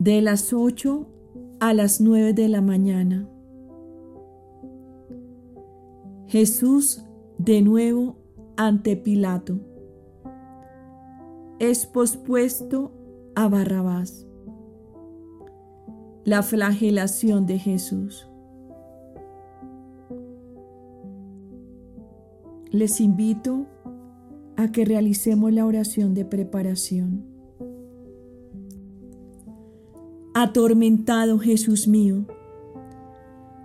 de las 8 a las 9 de la mañana. Jesús de nuevo ante Pilato. Es pospuesto a Barrabás. La flagelación de Jesús. Les invito a que realicemos la oración de preparación. Atormentado Jesús mío,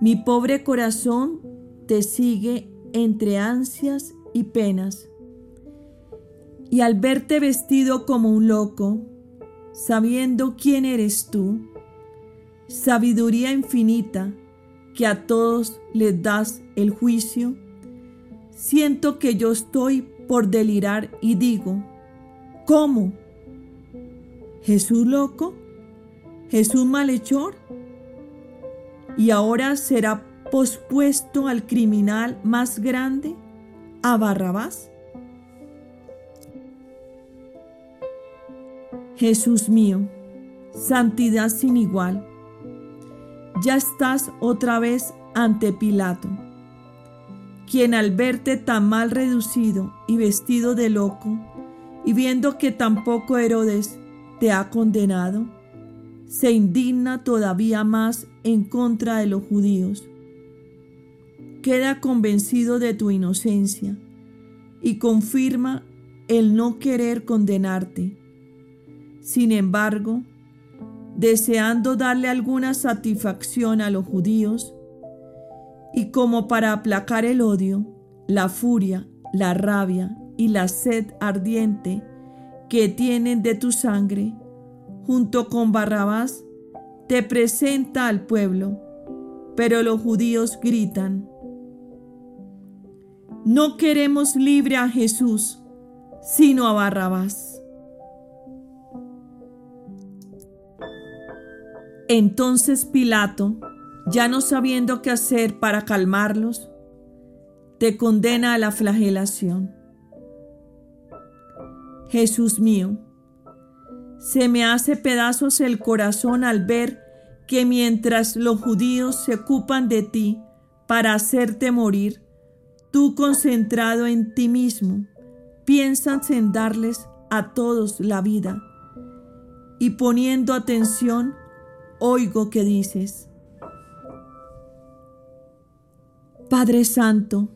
mi pobre corazón te sigue entre ansias y penas. Y al verte vestido como un loco, sabiendo quién eres tú, sabiduría infinita que a todos les das el juicio, siento que yo estoy por delirar y digo, ¿cómo? ¿Jesús loco? ¿Jesús malhechor? ¿Y ahora será pospuesto al criminal más grande, a Barrabás? Jesús mío, santidad sin igual, ya estás otra vez ante Pilato quien al verte tan mal reducido y vestido de loco, y viendo que tampoco Herodes te ha condenado, se indigna todavía más en contra de los judíos. Queda convencido de tu inocencia y confirma el no querer condenarte. Sin embargo, deseando darle alguna satisfacción a los judíos, y como para aplacar el odio, la furia, la rabia y la sed ardiente que tienen de tu sangre, junto con Barrabás, te presenta al pueblo. Pero los judíos gritan, no queremos libre a Jesús, sino a Barrabás. Entonces Pilato, ya no sabiendo qué hacer para calmarlos, te condena a la flagelación. Jesús mío, se me hace pedazos el corazón al ver que mientras los judíos se ocupan de ti para hacerte morir, tú concentrado en ti mismo, piensas en darles a todos la vida. Y poniendo atención, oigo que dices, Padre Santo,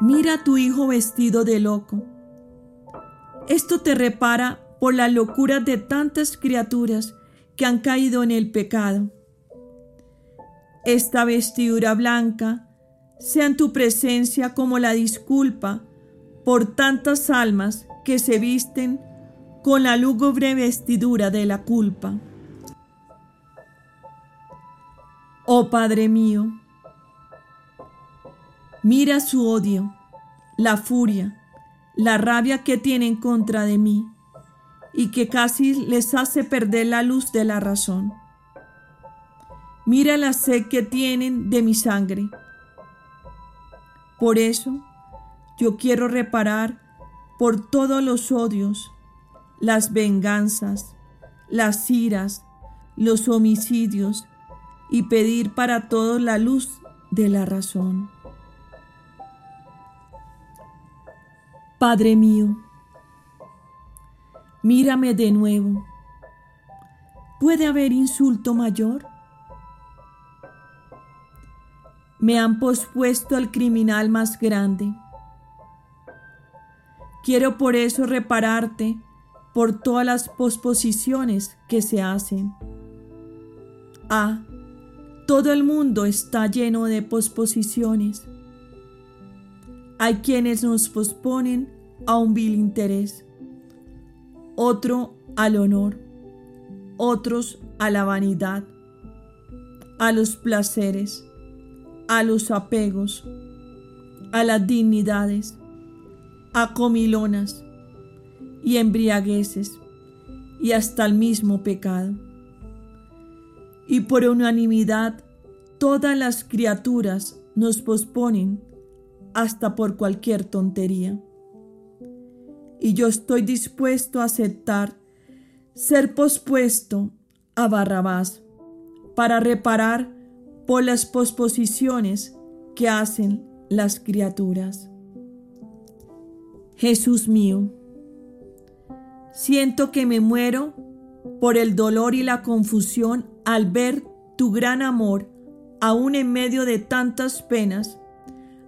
mira a tu Hijo vestido de loco. Esto te repara por la locura de tantas criaturas que han caído en el pecado. Esta vestidura blanca sea en tu presencia como la disculpa por tantas almas que se visten con la lúgubre vestidura de la culpa. Oh Padre mío, Mira su odio, la furia, la rabia que tienen contra de mí y que casi les hace perder la luz de la razón. Mira la sed que tienen de mi sangre. Por eso yo quiero reparar por todos los odios, las venganzas, las iras, los homicidios y pedir para todos la luz de la razón. Padre mío, mírame de nuevo. ¿Puede haber insulto mayor? Me han pospuesto al criminal más grande. Quiero por eso repararte por todas las posposiciones que se hacen. Ah, todo el mundo está lleno de posposiciones. Hay quienes nos posponen a un vil interés, otro al honor, otros a la vanidad, a los placeres, a los apegos, a las dignidades, a comilonas y embriagueces y hasta el mismo pecado. Y por unanimidad todas las criaturas nos posponen hasta por cualquier tontería. Y yo estoy dispuesto a aceptar ser pospuesto a Barrabás para reparar por las posposiciones que hacen las criaturas. Jesús mío, siento que me muero por el dolor y la confusión al ver tu gran amor aún en medio de tantas penas,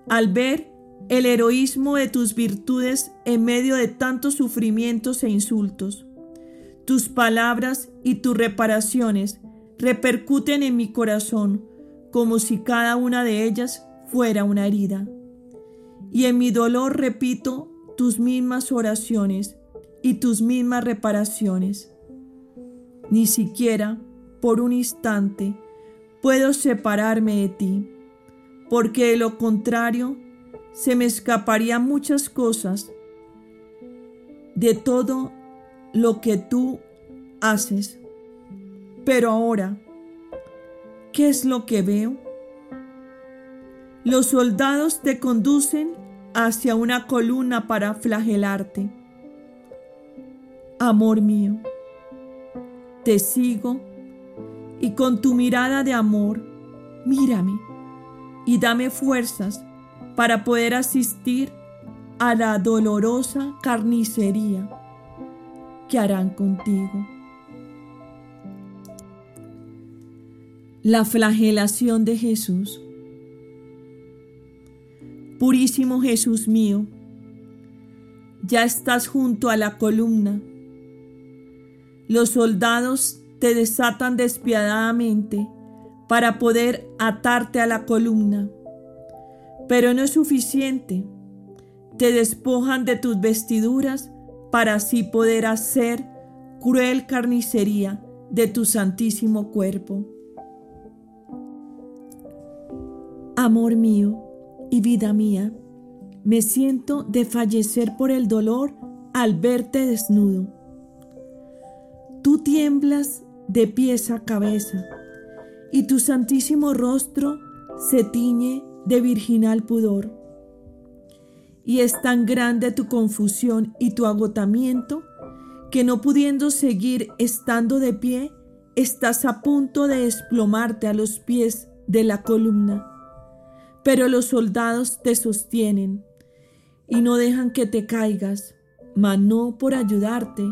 al ver el heroísmo de tus virtudes en medio de tantos sufrimientos e insultos. Tus palabras y tus reparaciones repercuten en mi corazón como si cada una de ellas fuera una herida. Y en mi dolor repito tus mismas oraciones y tus mismas reparaciones. Ni siquiera por un instante puedo separarme de ti, porque de lo contrario se me escaparían muchas cosas de todo lo que tú haces. Pero ahora, ¿qué es lo que veo? Los soldados te conducen hacia una columna para flagelarte. Amor mío, te sigo y con tu mirada de amor, mírame y dame fuerzas para poder asistir a la dolorosa carnicería que harán contigo. La flagelación de Jesús. Purísimo Jesús mío, ya estás junto a la columna. Los soldados te desatan despiadadamente para poder atarte a la columna. Pero no es suficiente. Te despojan de tus vestiduras para así poder hacer cruel carnicería de tu santísimo cuerpo. Amor mío y vida mía, me siento de fallecer por el dolor al verte desnudo. Tú tiemblas de pies a cabeza, y tu santísimo rostro se tiñe de virginal pudor. Y es tan grande tu confusión y tu agotamiento que no pudiendo seguir estando de pie, estás a punto de desplomarte a los pies de la columna. Pero los soldados te sostienen y no dejan que te caigas, mas no por ayudarte,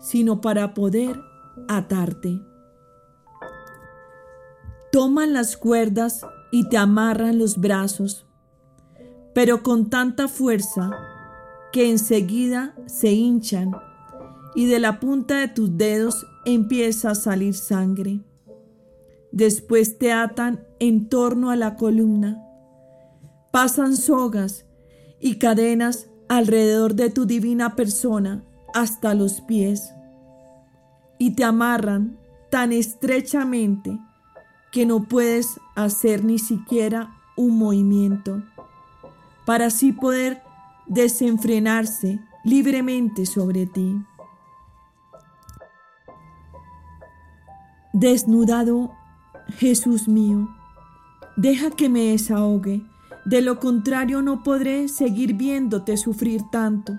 sino para poder atarte. Toman las cuerdas y te amarran los brazos, pero con tanta fuerza que enseguida se hinchan y de la punta de tus dedos empieza a salir sangre. Después te atan en torno a la columna, pasan sogas y cadenas alrededor de tu divina persona hasta los pies y te amarran tan estrechamente que no puedes hacer ni siquiera un movimiento para así poder desenfrenarse libremente sobre ti. Desnudado, Jesús mío, deja que me desahogue, de lo contrario no podré seguir viéndote sufrir tanto.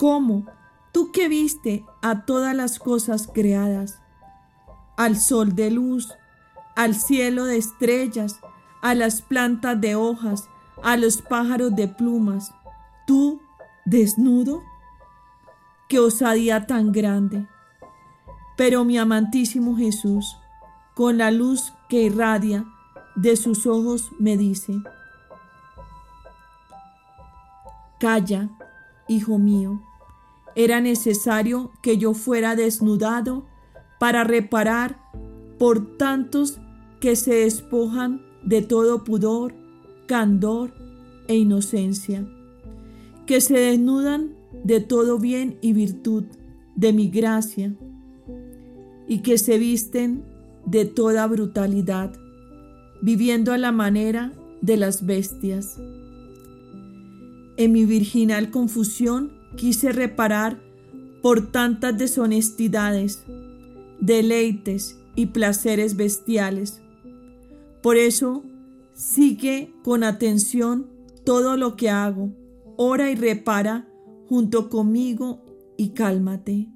¿Cómo? Tú que viste a todas las cosas creadas, al sol de luz, al cielo de estrellas, a las plantas de hojas, a los pájaros de plumas, tú desnudo, qué osadía tan grande. Pero mi amantísimo Jesús, con la luz que irradia de sus ojos, me dice, Calla, hijo mío, era necesario que yo fuera desnudado para reparar por tantos que se despojan de todo pudor, candor e inocencia, que se desnudan de todo bien y virtud de mi gracia, y que se visten de toda brutalidad, viviendo a la manera de las bestias. En mi virginal confusión quise reparar por tantas deshonestidades, deleites y placeres bestiales. Por eso, sigue con atención todo lo que hago, ora y repara junto conmigo y cálmate.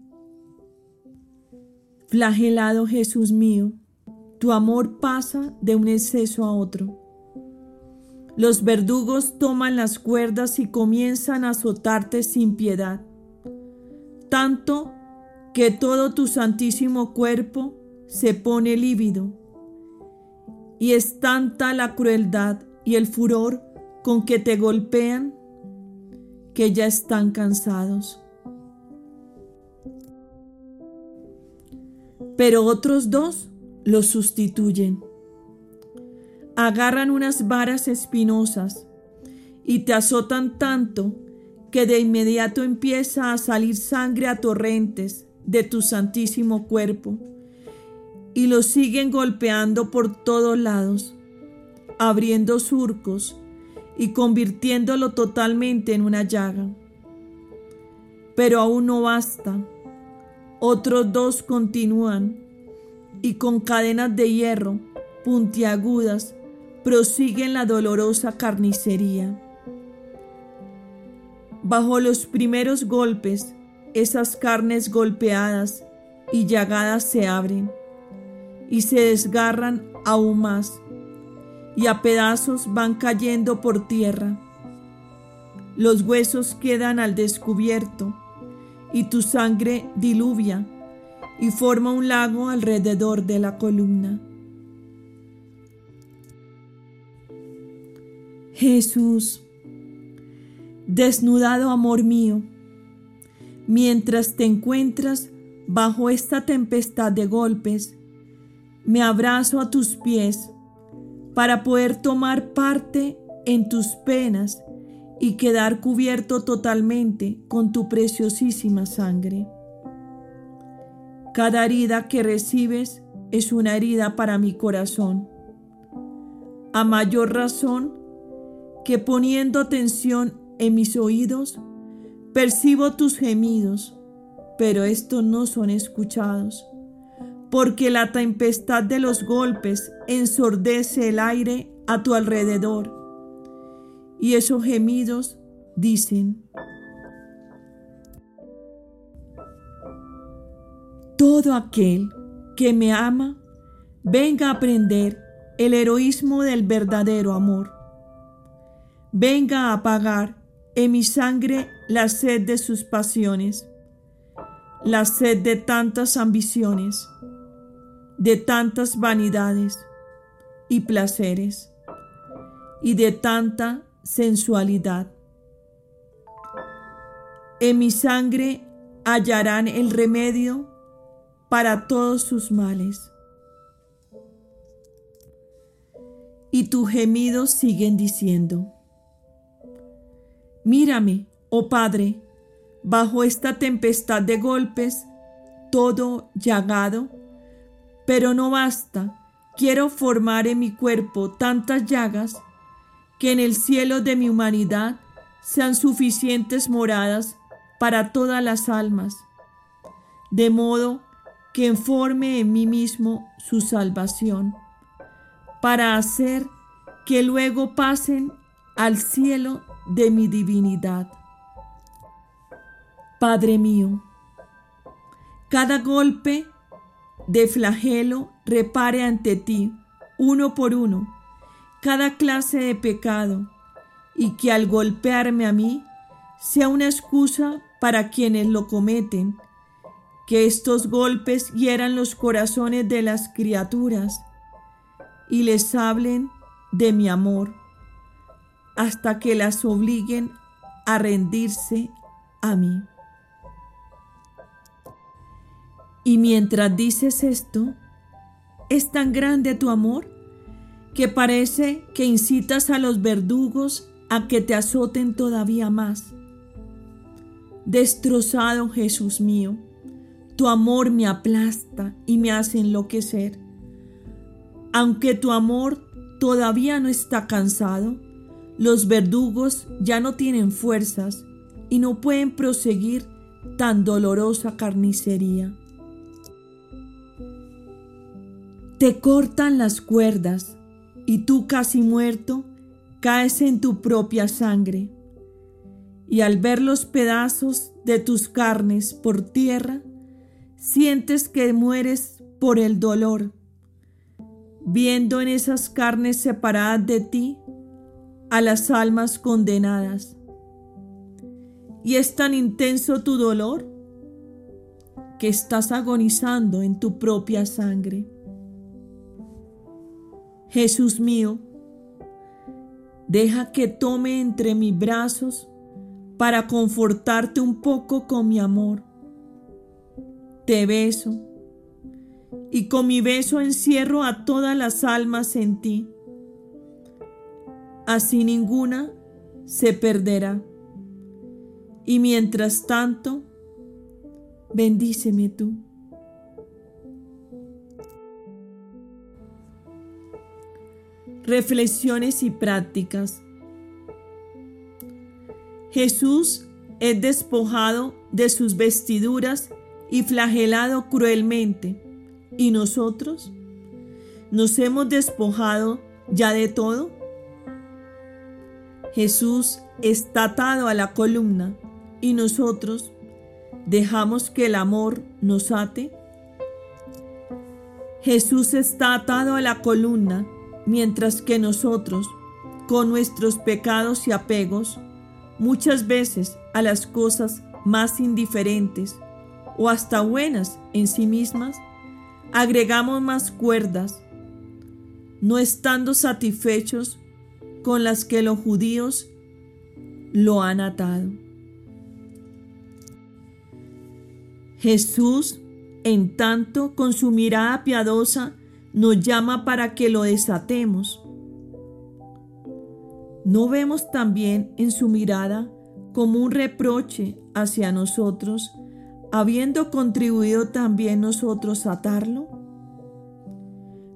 Flagelado Jesús mío, tu amor pasa de un exceso a otro. Los verdugos toman las cuerdas y comienzan a azotarte sin piedad, tanto que todo tu santísimo cuerpo se pone lívido. Y es tanta la crueldad y el furor con que te golpean que ya están cansados. Pero otros dos los sustituyen. Agarran unas varas espinosas y te azotan tanto que de inmediato empieza a salir sangre a torrentes de tu santísimo cuerpo y lo siguen golpeando por todos lados, abriendo surcos y convirtiéndolo totalmente en una llaga. Pero aún no basta. Otros dos continúan y con cadenas de hierro puntiagudas prosiguen la dolorosa carnicería. Bajo los primeros golpes, esas carnes golpeadas y llagadas se abren y se desgarran aún más y a pedazos van cayendo por tierra. Los huesos quedan al descubierto y tu sangre diluvia y forma un lago alrededor de la columna. Jesús, desnudado amor mío, mientras te encuentras bajo esta tempestad de golpes, me abrazo a tus pies para poder tomar parte en tus penas y quedar cubierto totalmente con tu preciosísima sangre. Cada herida que recibes es una herida para mi corazón. A mayor razón que poniendo atención en mis oídos, percibo tus gemidos, pero estos no son escuchados porque la tempestad de los golpes ensordece el aire a tu alrededor. Y esos gemidos dicen, todo aquel que me ama, venga a aprender el heroísmo del verdadero amor. Venga a apagar en mi sangre la sed de sus pasiones, la sed de tantas ambiciones de tantas vanidades y placeres y de tanta sensualidad. En mi sangre hallarán el remedio para todos sus males. Y tus gemidos siguen diciendo, Mírame, oh Padre, bajo esta tempestad de golpes, todo llagado pero no basta. Quiero formar en mi cuerpo tantas llagas que en el cielo de mi humanidad sean suficientes moradas para todas las almas, de modo que informe en mí mismo su salvación, para hacer que luego pasen al cielo de mi divinidad. Padre mío, cada golpe de flagelo repare ante ti, uno por uno, cada clase de pecado, y que al golpearme a mí sea una excusa para quienes lo cometen, que estos golpes hieran los corazones de las criaturas y les hablen de mi amor, hasta que las obliguen a rendirse a mí. Y mientras dices esto, es tan grande tu amor que parece que incitas a los verdugos a que te azoten todavía más. Destrozado Jesús mío, tu amor me aplasta y me hace enloquecer. Aunque tu amor todavía no está cansado, los verdugos ya no tienen fuerzas y no pueden proseguir tan dolorosa carnicería. Te cortan las cuerdas y tú casi muerto caes en tu propia sangre. Y al ver los pedazos de tus carnes por tierra, sientes que mueres por el dolor, viendo en esas carnes separadas de ti a las almas condenadas. Y es tan intenso tu dolor que estás agonizando en tu propia sangre. Jesús mío, deja que tome entre mis brazos para confortarte un poco con mi amor. Te beso y con mi beso encierro a todas las almas en ti. Así ninguna se perderá. Y mientras tanto, bendíceme tú. Reflexiones y prácticas. Jesús es despojado de sus vestiduras y flagelado cruelmente. ¿Y nosotros? ¿Nos hemos despojado ya de todo? Jesús está atado a la columna y nosotros dejamos que el amor nos ate. Jesús está atado a la columna mientras que nosotros, con nuestros pecados y apegos, muchas veces a las cosas más indiferentes o hasta buenas en sí mismas, agregamos más cuerdas, no estando satisfechos con las que los judíos lo han atado. Jesús, en tanto, con su mirada piadosa, nos llama para que lo desatemos ¿No vemos también en su mirada como un reproche hacia nosotros, habiendo contribuido también nosotros a atarlo?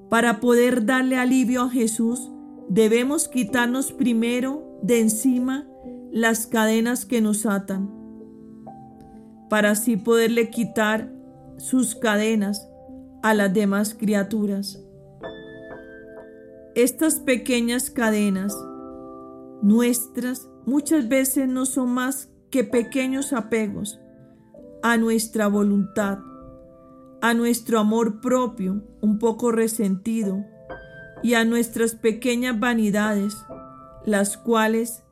Para poder darle alivio a Jesús, debemos quitarnos primero de encima las cadenas que nos atan, para así poderle quitar sus cadenas a las demás criaturas. Estas pequeñas cadenas nuestras muchas veces no son más que pequeños apegos a nuestra voluntad, a nuestro amor propio un poco resentido y a nuestras pequeñas vanidades, las cuales,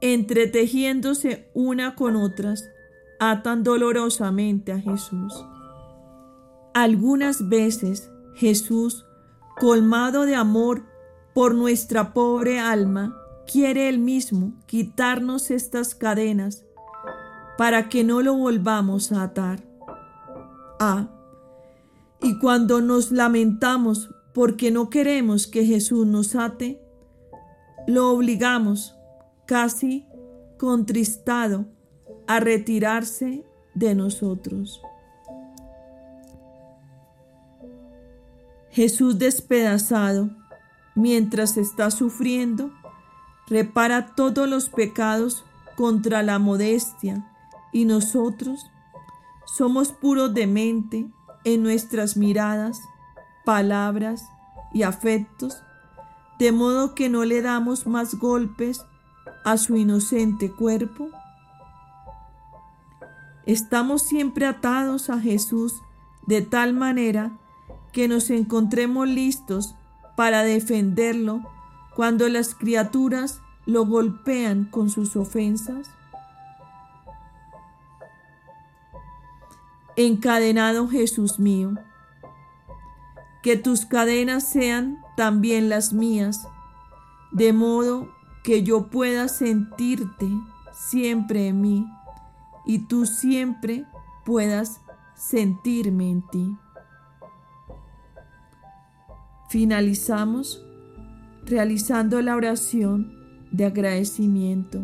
entretejiéndose una con otras, atan dolorosamente a Jesús. Algunas veces Jesús, colmado de amor por nuestra pobre alma, quiere Él mismo quitarnos estas cadenas para que no lo volvamos a atar. Ah, y cuando nos lamentamos porque no queremos que Jesús nos ate, lo obligamos, casi contristado, a retirarse de nosotros. Jesús despedazado, mientras está sufriendo, repara todos los pecados contra la modestia y nosotros somos puros de mente en nuestras miradas, palabras y afectos, de modo que no le damos más golpes a su inocente cuerpo. Estamos siempre atados a Jesús de tal manera que nos encontremos listos para defenderlo cuando las criaturas lo golpean con sus ofensas? Encadenado Jesús mío, que tus cadenas sean también las mías, de modo que yo pueda sentirte siempre en mí y tú siempre puedas sentirme en ti. Finalizamos realizando la oración de agradecimiento